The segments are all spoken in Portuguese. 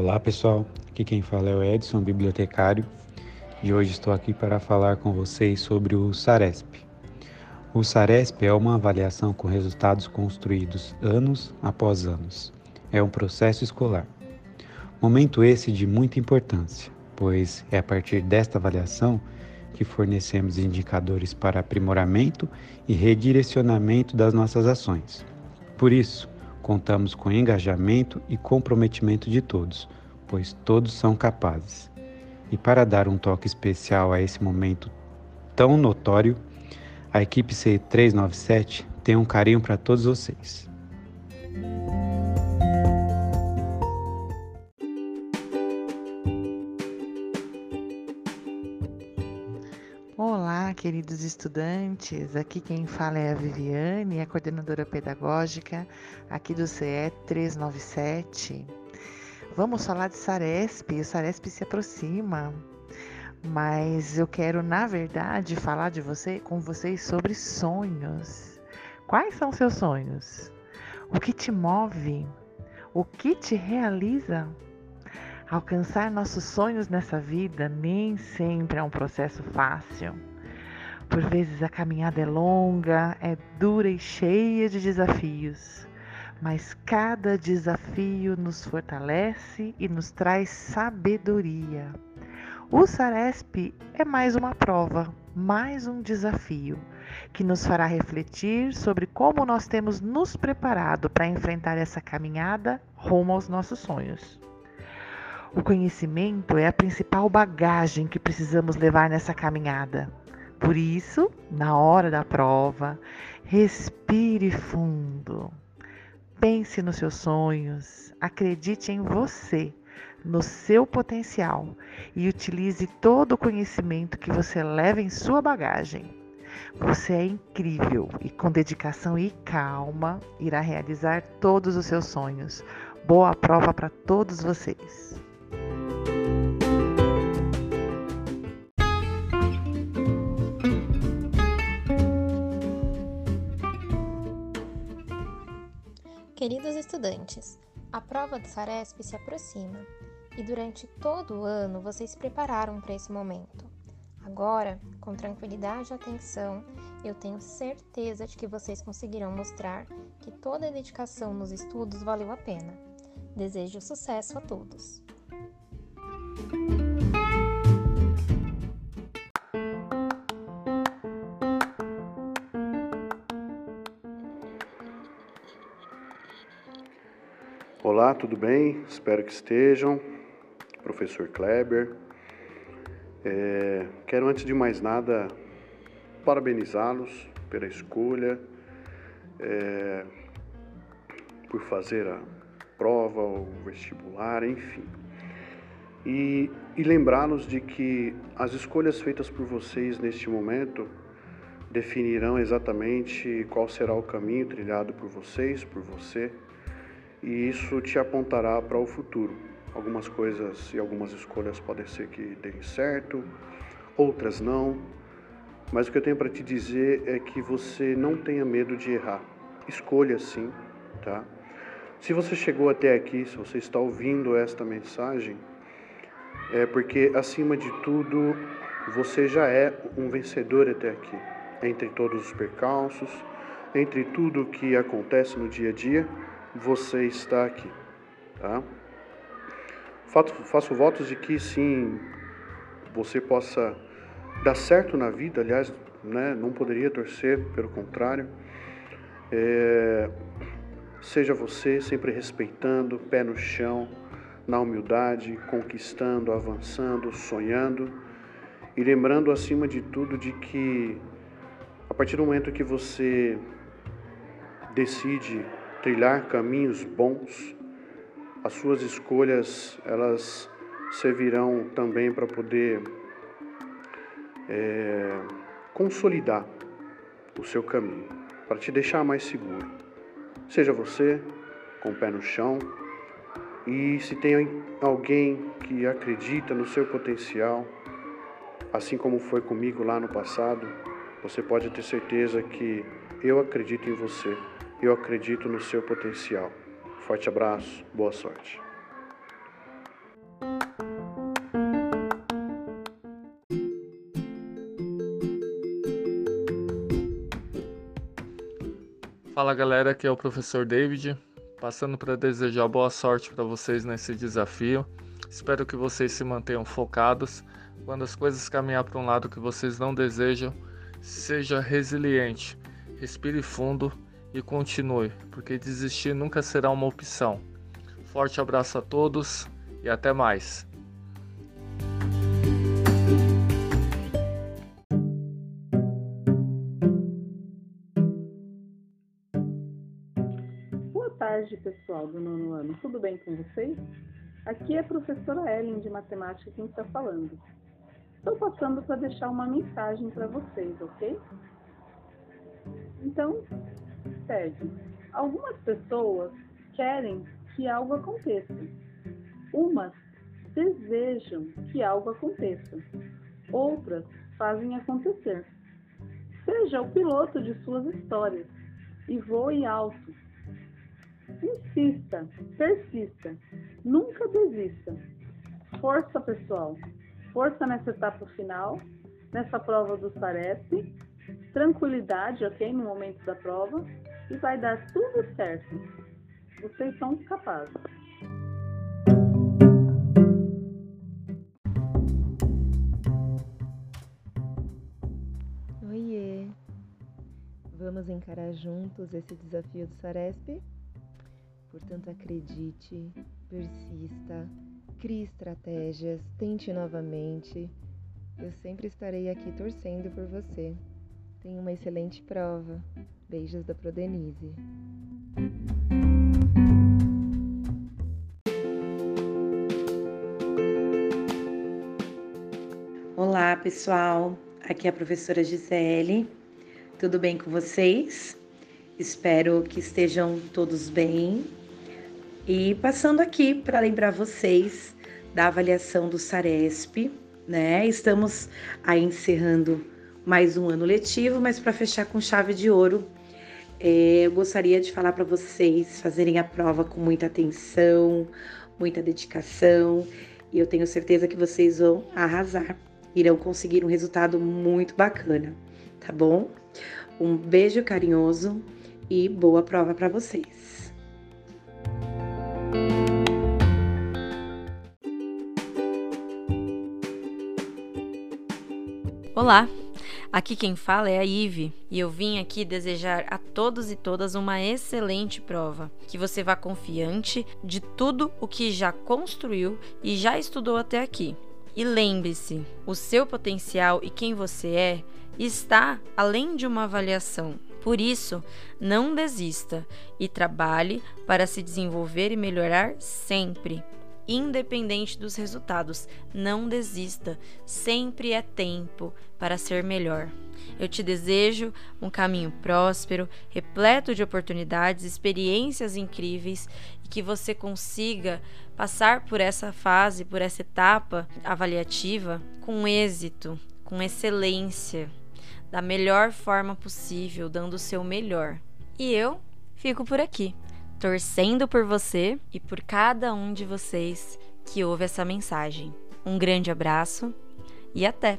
Olá pessoal, aqui quem fala é o Edson, bibliotecário, e hoje estou aqui para falar com vocês sobre o SARESP. O SARESP é uma avaliação com resultados construídos anos após anos. É um processo escolar. Momento esse de muita importância, pois é a partir desta avaliação que fornecemos indicadores para aprimoramento e redirecionamento das nossas ações. Por isso, contamos com engajamento e comprometimento de todos, pois todos são capazes. E para dar um toque especial a esse momento tão notório, a equipe C397 tem um carinho para todos vocês. Olá, queridos estudantes. Aqui quem fala é a Viviane, a coordenadora pedagógica aqui do CE 397. Vamos falar de Saresp. O Saresp se aproxima, mas eu quero, na verdade, falar de você com vocês sobre sonhos. Quais são seus sonhos? O que te move? O que te realiza? Alcançar nossos sonhos nessa vida nem sempre é um processo fácil. Por vezes a caminhada é longa, é dura e cheia de desafios, mas cada desafio nos fortalece e nos traz sabedoria. O Saresp é mais uma prova, mais um desafio que nos fará refletir sobre como nós temos nos preparado para enfrentar essa caminhada rumo aos nossos sonhos. O conhecimento é a principal bagagem que precisamos levar nessa caminhada. Por isso, na hora da prova, respire fundo. Pense nos seus sonhos, acredite em você, no seu potencial e utilize todo o conhecimento que você leva em sua bagagem. Você é incrível e com dedicação e calma irá realizar todos os seus sonhos. Boa prova para todos vocês. Estudantes, a prova do Saresp se aproxima e durante todo o ano vocês prepararam para esse momento. Agora, com tranquilidade e atenção, eu tenho certeza de que vocês conseguirão mostrar que toda a dedicação nos estudos valeu a pena. Desejo sucesso a todos! Olá, tudo bem? Espero que estejam. Professor Kleber. É, quero, antes de mais nada, parabenizá-los pela escolha, é, por fazer a prova, o vestibular, enfim. E, e lembrá-los de que as escolhas feitas por vocês neste momento definirão exatamente qual será o caminho trilhado por vocês, por você e isso te apontará para o futuro. Algumas coisas e algumas escolhas podem ser que deem certo, outras não, mas o que eu tenho para te dizer é que você não tenha medo de errar. Escolha sim, tá? Se você chegou até aqui, se você está ouvindo esta mensagem, é porque acima de tudo você já é um vencedor até aqui. Entre todos os percalços, entre tudo que acontece no dia a dia, você está aqui. Tá? Faço, faço votos de que sim, você possa dar certo na vida, aliás, né, não poderia torcer, pelo contrário. É, seja você sempre respeitando, pé no chão, na humildade, conquistando, avançando, sonhando e lembrando acima de tudo de que a partir do momento que você decide trilhar caminhos bons, as suas escolhas elas servirão também para poder é, consolidar o seu caminho, para te deixar mais seguro. Seja você com o pé no chão e se tem alguém que acredita no seu potencial, assim como foi comigo lá no passado, você pode ter certeza que eu acredito em você eu acredito no seu potencial. Forte abraço, boa sorte. Fala galera, aqui é o professor David, passando para desejar boa sorte para vocês nesse desafio. Espero que vocês se mantenham focados. Quando as coisas caminhar para um lado que vocês não desejam, seja resiliente, respire fundo e continue, porque desistir nunca será uma opção. Forte abraço a todos e até mais. tarde, pessoal do nono ano. Tudo bem com vocês? Aqui é a professora Ellen de Matemática quem está falando. Estou passando para deixar uma mensagem para vocês, ok? Então, Algumas pessoas querem que algo aconteça. Umas desejam que algo aconteça. Outras fazem acontecer. Seja o piloto de suas histórias e voe alto Insista, persista, nunca desista. Força, pessoal. Força nessa etapa final, nessa prova do Sarep. Tranquilidade, ok? No momento da prova. E vai dar tudo certo. Vocês são capazes. Oiê! Vamos encarar juntos esse desafio do Saresp? Portanto, acredite, persista, crie estratégias, tente novamente. Eu sempre estarei aqui torcendo por você. Tenha uma excelente prova. Beijos da Prodenise. Olá, pessoal. Aqui é a professora Gisele. Tudo bem com vocês? Espero que estejam todos bem e passando aqui para lembrar vocês da avaliação do SARESP, né? Estamos aí encerrando mais um ano letivo, mas para fechar com chave de ouro, é, eu gostaria de falar para vocês fazerem a prova com muita atenção, muita dedicação, e eu tenho certeza que vocês vão arrasar, irão conseguir um resultado muito bacana, tá bom? Um beijo carinhoso e boa prova para vocês. Olá, aqui quem fala é a Ive e eu vim aqui desejar a todos e todas uma excelente prova, que você vá confiante de tudo o que já construiu e já estudou até aqui. E lembre-se, o seu potencial e quem você é está além de uma avaliação. Por isso, não desista e trabalhe para se desenvolver e melhorar sempre independente dos resultados. Não desista, sempre é tempo para ser melhor. Eu te desejo um caminho próspero, repleto de oportunidades, experiências incríveis e que você consiga passar por essa fase, por essa etapa avaliativa com êxito, com excelência, da melhor forma possível, dando o seu melhor. E eu fico por aqui torcendo por você e por cada um de vocês que ouve essa mensagem. Um grande abraço e até!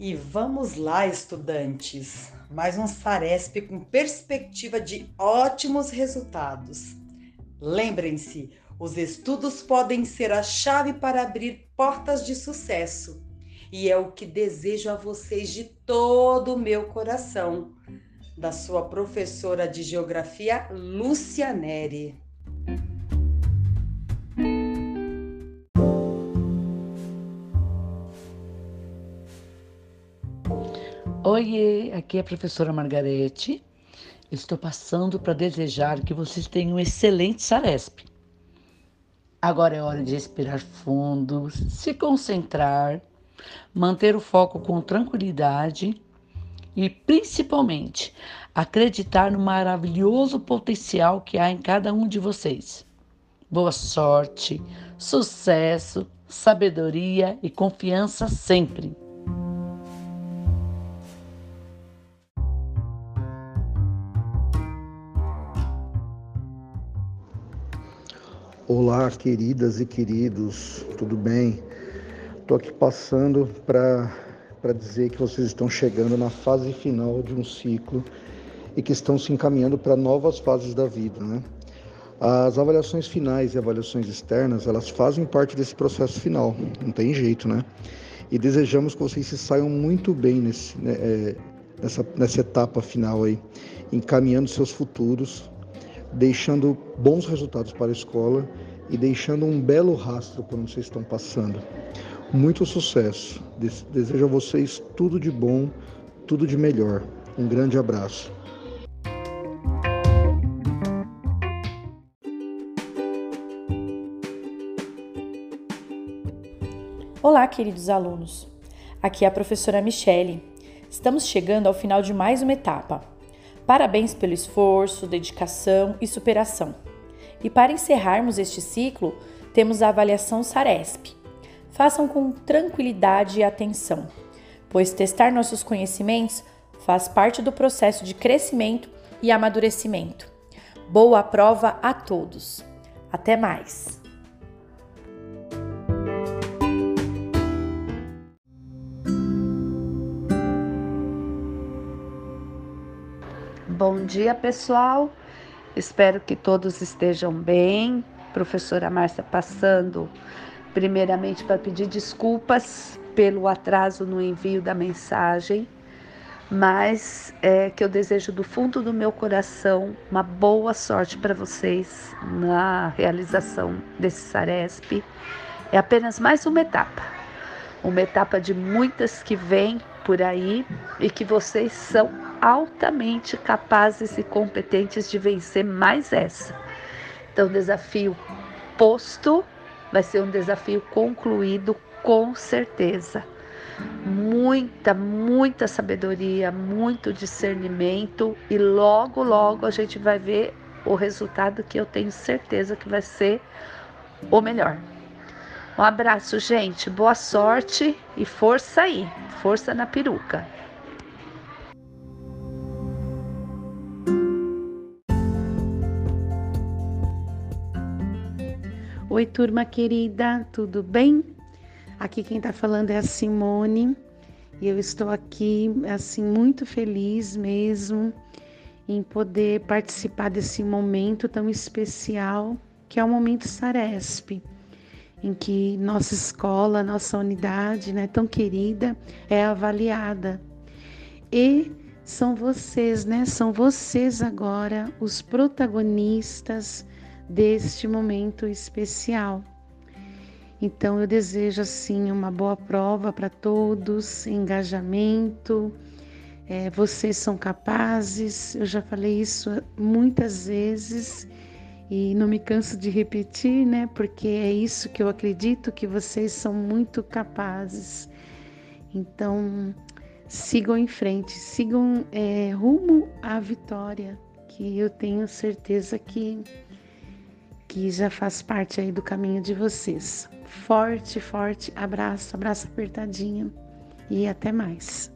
E vamos lá, estudantes! Mais um Saresp com perspectiva de ótimos resultados. Lembrem-se, os estudos podem ser a chave para abrir portas de sucesso. E é o que desejo a vocês de todo o meu coração. Da sua professora de Geografia, Lúcia Neri. Oiê, aqui é a professora Margarete. Estou passando para desejar que vocês tenham um excelente Saresp. Agora é hora de respirar fundo, se concentrar, manter o foco com tranquilidade e, principalmente, acreditar no maravilhoso potencial que há em cada um de vocês. Boa sorte, sucesso, sabedoria e confiança sempre. Olá, queridas e queridos, tudo bem? Estou aqui passando para dizer que vocês estão chegando na fase final de um ciclo e que estão se encaminhando para novas fases da vida, né? As avaliações finais e avaliações externas, elas fazem parte desse processo final, não tem jeito, né? E desejamos que vocês se saiam muito bem nesse, né, é, nessa, nessa etapa final aí, encaminhando seus futuros, deixando bons resultados para a escola e deixando um belo rastro por onde vocês estão passando. Muito sucesso. Desejo a vocês tudo de bom, tudo de melhor. Um grande abraço. Olá, queridos alunos. Aqui é a professora Michele. Estamos chegando ao final de mais uma etapa. Parabéns pelo esforço, dedicação e superação. E para encerrarmos este ciclo, temos a avaliação SARESP. Façam com tranquilidade e atenção, pois testar nossos conhecimentos faz parte do processo de crescimento e amadurecimento. Boa prova a todos! Até mais! Bom dia, pessoal. Espero que todos estejam bem. Professora Márcia passando primeiramente para pedir desculpas pelo atraso no envio da mensagem, mas é que eu desejo do fundo do meu coração uma boa sorte para vocês na realização desse Saresp. É apenas mais uma etapa, uma etapa de muitas que vem por aí e que vocês são altamente capazes e competentes de vencer mais essa. Então, desafio posto vai ser um desafio concluído com certeza. Muita, muita sabedoria, muito discernimento e logo, logo a gente vai ver o resultado que eu tenho certeza que vai ser o melhor. Um abraço, gente. Boa sorte e força aí. Força na peruca. Oi, turma querida, tudo bem? Aqui quem está falando é a Simone e eu estou aqui, assim, muito feliz mesmo em poder participar desse momento tão especial que é o momento Saresp, em que nossa escola, nossa unidade, né, tão querida, é avaliada. E são vocês, né? São vocês agora os protagonistas deste momento especial. Então eu desejo assim uma boa prova para todos, engajamento. É, vocês são capazes. Eu já falei isso muitas vezes e não me canso de repetir, né? Porque é isso que eu acredito que vocês são muito capazes. Então sigam em frente, sigam é, rumo à vitória, que eu tenho certeza que que já faz parte aí do caminho de vocês. Forte, forte abraço, abraço apertadinho e até mais.